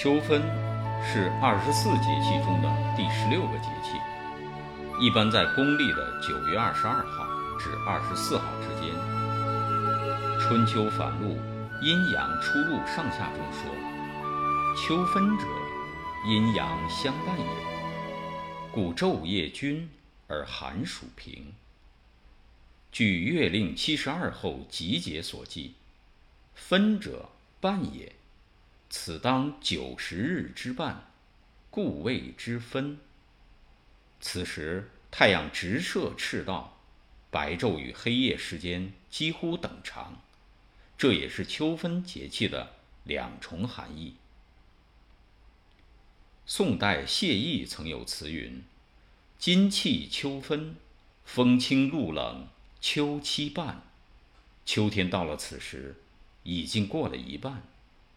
秋分是二十四节气中的第十六个节气，一般在公历的九月二十二号至二十四号之间。春秋繁露，阴阳出入上下中说：“秋分者，阴阳相伴也。故昼夜均而寒暑平。”据《月令七十二候集解》所记，分者半也。此当九十日之半，故谓之分。此时太阳直射赤道，白昼与黑夜时间几乎等长，这也是秋分节气的两重含义。宋代谢意曾有词云：“今气秋分，风清露冷，秋期半。”秋天到了此时，已经过了一半。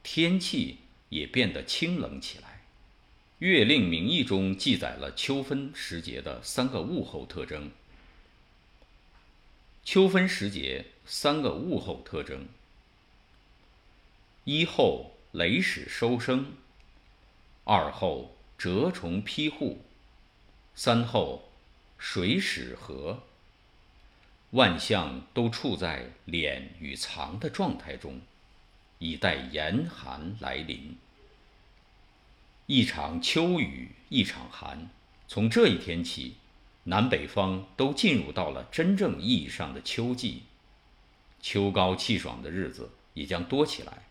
天气也变得清冷起来。《月令名义》中记载了秋分时节的三个物候特征。秋分时节三个物候特征：一候雷始收声，二候蛰虫披户，三候水始和。万象都处在敛与藏的状态中。以待严寒来临。一场秋雨一场寒，从这一天起，南北方都进入到了真正意义上的秋季。秋高气爽的日子也将多起来。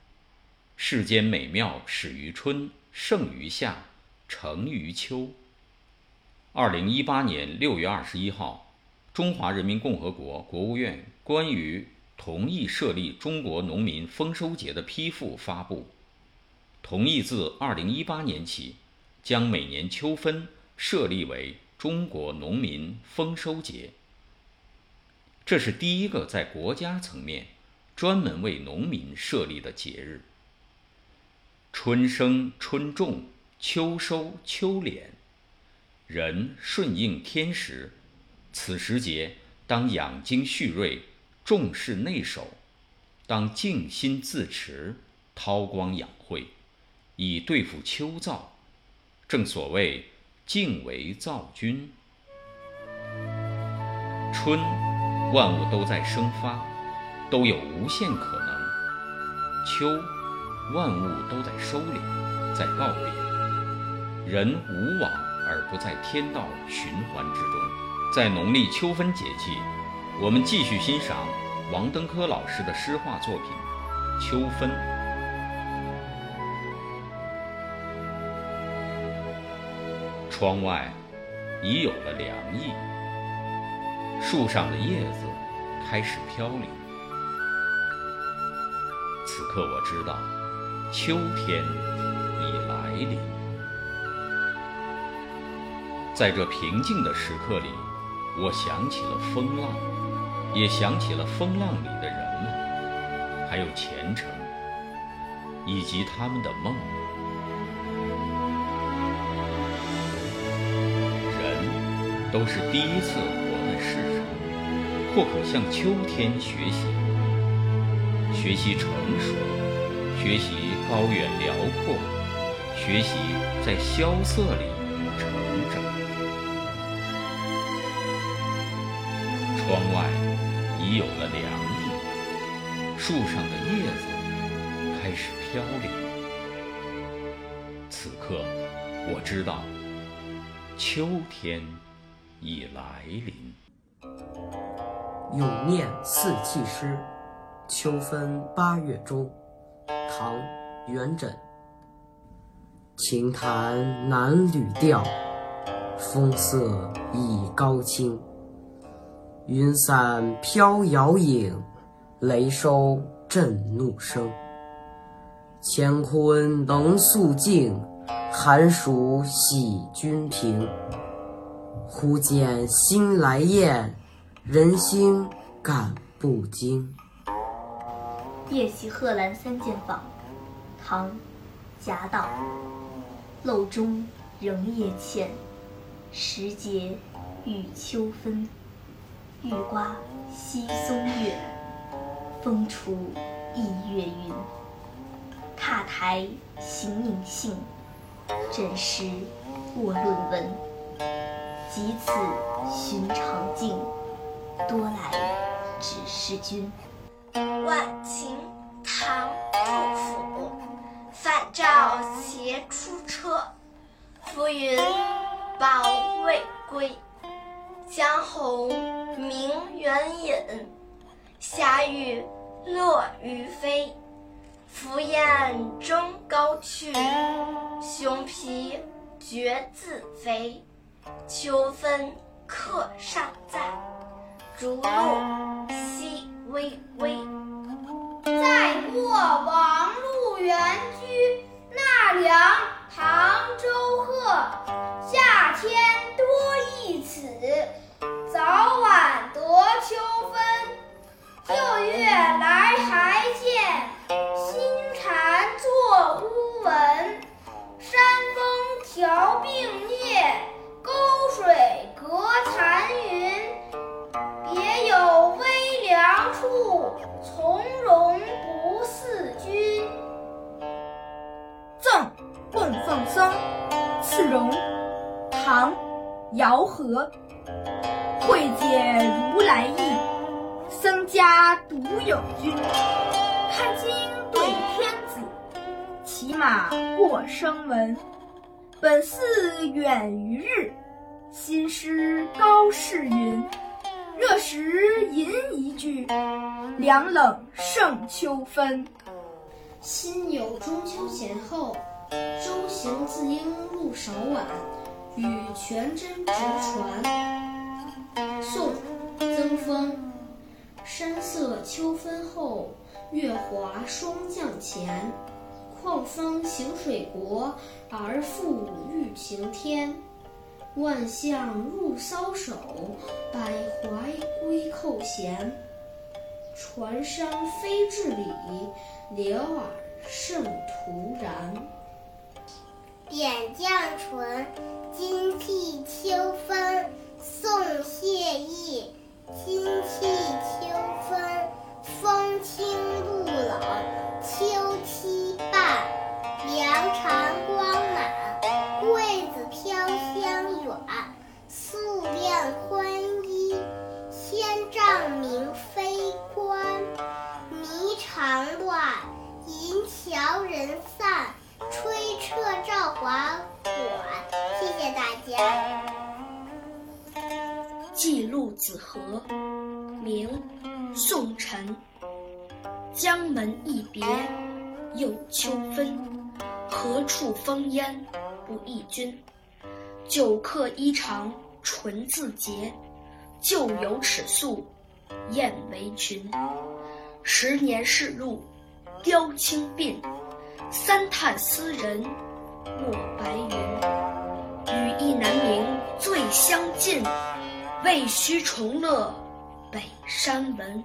世间美妙始于春，盛于夏，成于秋。二零一八年六月二十一号，中华人民共和国国务院关于同意设立中国农民丰收节的批复发布，同意自二零一八年起，将每年秋分设立为中国农民丰收节。这是第一个在国家层面专门为农民设立的节日。春生春种，秋收秋敛，人顺应天时，此时节当养精蓄锐。重视内守，当静心自持，韬光养晦，以对付秋燥。正所谓静为躁君。春，万物都在生发，都有无限可能；秋，万物都在收敛，在告别。人无往而不在天道循环之中。在农历秋分节气。我们继续欣赏王登科老师的诗画作品《秋分》。窗外已有了凉意，树上的叶子开始飘零。此刻我知道，秋天已来临。在这平静的时刻里，我想起了风浪。也想起了风浪里的人们，还有前程，以及他们的梦。人都是第一次活在世上，或可向秋天学习，学习成熟，学习高远辽阔，学习在萧瑟里成长。窗外。已有了凉意，树上的叶子开始飘零。此刻，我知道秋天已来临。咏念四气诗，秋分八月中，唐·元稹。琴弹南吕调，风色已高清。云散飘摇影，雷收震怒声。乾坤能肃静，寒暑喜均平。忽见新来雁，人心感不惊。《夜袭贺兰三件坊》唐·贾岛。漏中仍夜浅，时节与秋分。欲刮西松月，风除一月云。踏台行影性，枕石卧论文。及此寻常境，多来只是君。晚晴，唐·杜甫。返照斜出车，浮云抱未归。江红明远引，霞雨落于飞。凫雁争高去，熊皮绝自飞。秋分客尚在，竹露淅微微。再过王路原居纳凉，唐·周贺。夏天多忆此，早晚得秋分。六月来还见，马过声闻。本寺远于日，心师高士云。热时吟一句，凉冷胜秋分。心有中秋前后，舟行自应入少晚，与全真直传。宋，曾丰。山色秋分后，月华霜降前。况方行水国，而复欲晴天。万象入搔首，百怀归扣弦。船山非至礼，柳耳胜徒然。点绛唇，惊涕秋分。宋·谢意。记录子河》明·宋晨。江门一别又秋分，何处风烟不忆君？酒客衣裳纯自洁，旧游尺素燕为群。十年世路雕青鬓，三叹斯人没白云。羽意难明最相近。未须重乐北山闻。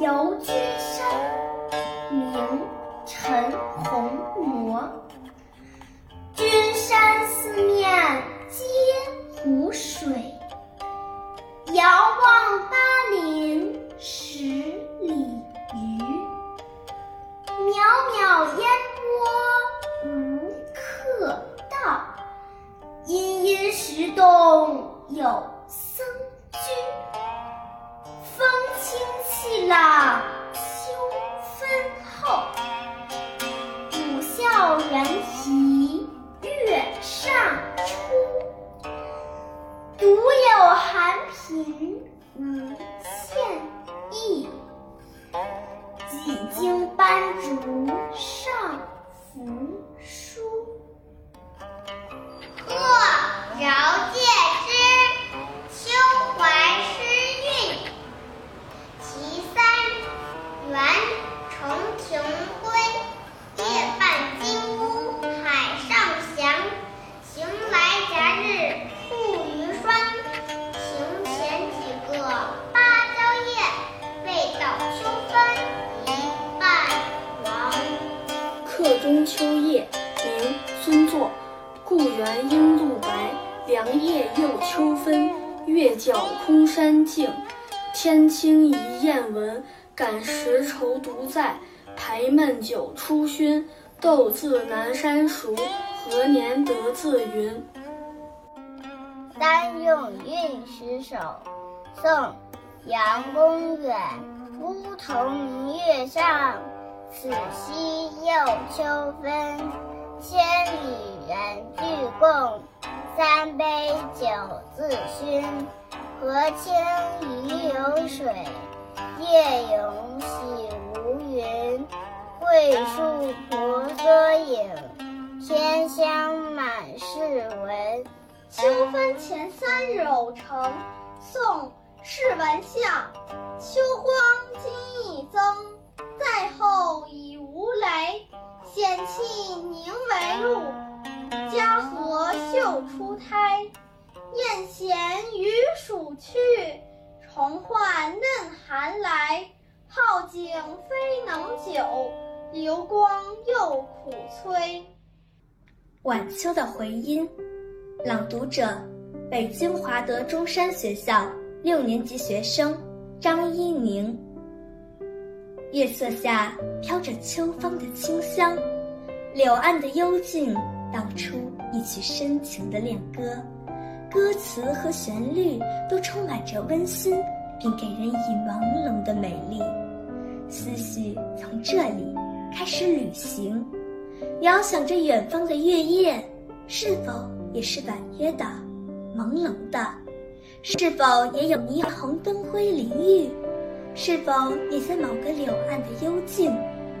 游君山，名陈洪谟。君山四面皆湖水，遥望巴陵十里余。渺渺烟波无客到，阴阴石洞有。气客中秋夜》明·孙作。故园阴露白，凉夜又秋分。月角空山静，天清一雁闻。感时愁独在，排闷酒初熏，豆自南山熟。何年得自云？单用运十手，宋·杨公远。梧桐明月上，此夕又秋分。千里人俱共，三杯酒自醺。河清鱼有水，夜永喜无云。桂树婆娑影，天香满室闻。秋分前三日偶成，宋·释文相。秋光今景非能久，流光又苦催。晚秋的回音，朗读者：北京华德中山学校六年级学生张一宁。月色下飘着秋风的清香，柳岸的幽静道出一曲深情的恋歌，歌词和旋律都充满着温馨，并给人以朦胧的美丽。思绪从这里开始旅行，遥想着远方的月夜，是否也是婉约的、朦胧的？是否也有霓虹灯辉淋浴？是否也在某个柳岸的幽静，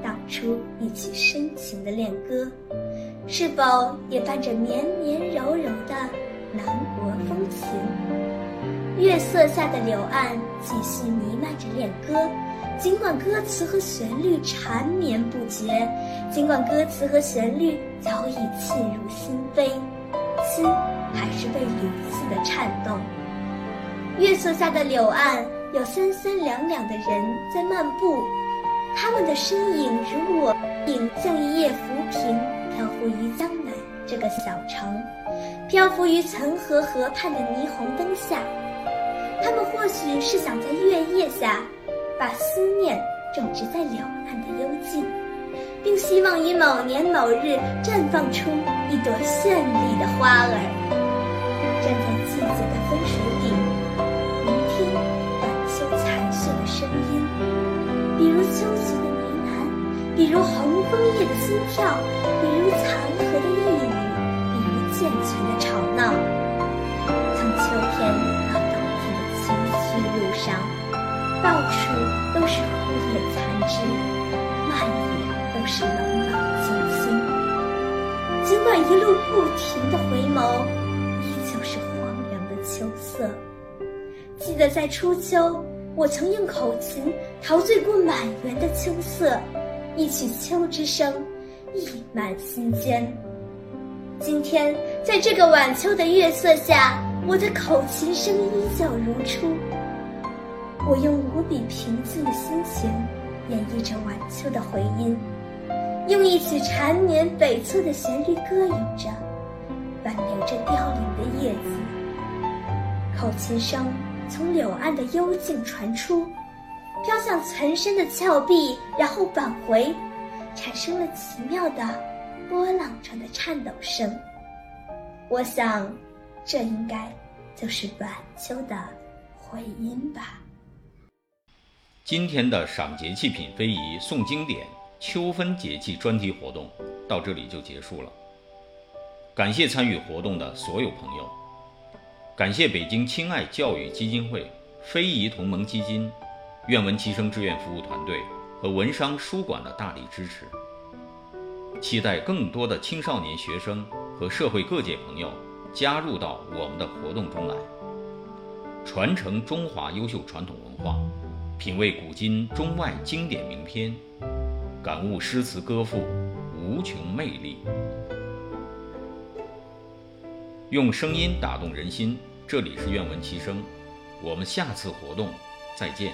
道出一曲深情的恋歌？是否也伴着绵绵柔柔的南国风情？月色下的柳岸继续弥漫着恋歌，尽管歌词和旋律缠绵不绝，尽管歌词和旋律早已沁入心扉，心还是被屡次的颤动。月色下的柳岸。有三三两两的人在漫步，他们的身影如我影，像一叶浮萍，漂浮于江南这个小城，漂浮于岑河河畔的霓虹灯下。他们或许是想在月夜下，把思念种植在柳岸的幽静，并希望于某年某日绽放出一朵绚丽的花儿。站在季节的分水岭。聆听晚秋残雪的声音，比如秋菊的呢喃，比如红枫叶的心跳，比如残荷的呓语，比如健全的吵闹。从秋天到冬天的崎岖路上，到处都是枯叶残枝，漫野都是冷冷清清。尽管一路不停的回眸，依旧是荒凉的秋色。记得在初秋。我曾用口琴陶醉过满园的秋色，一曲秋之声溢满心间。今天在这个晚秋的月色下，我的口琴声依旧如初。我用无比平静的心情演绎着晚秋的回音，用一曲缠绵悱恻的旋律歌咏着，挽留着凋零的叶子。口琴声。从柳岸的幽静传出，飘向岑参的峭壁，然后返回，产生了奇妙的波浪状的颤抖声。我想，这应该就是晚秋的回音吧。今天的赏节气品非遗诵经典秋分节气专题活动到这里就结束了。感谢参与活动的所有朋友。感谢北京亲爱教育基金会、非遗同盟基金、愿闻其声志愿服务团队和文商书馆的大力支持。期待更多的青少年学生和社会各界朋友加入到我们的活动中来，传承中华优秀传统文化，品味古今中外经典名篇，感悟诗词歌赋无穷魅力。用声音打动人心，这里是愿闻其声，我们下次活动再见。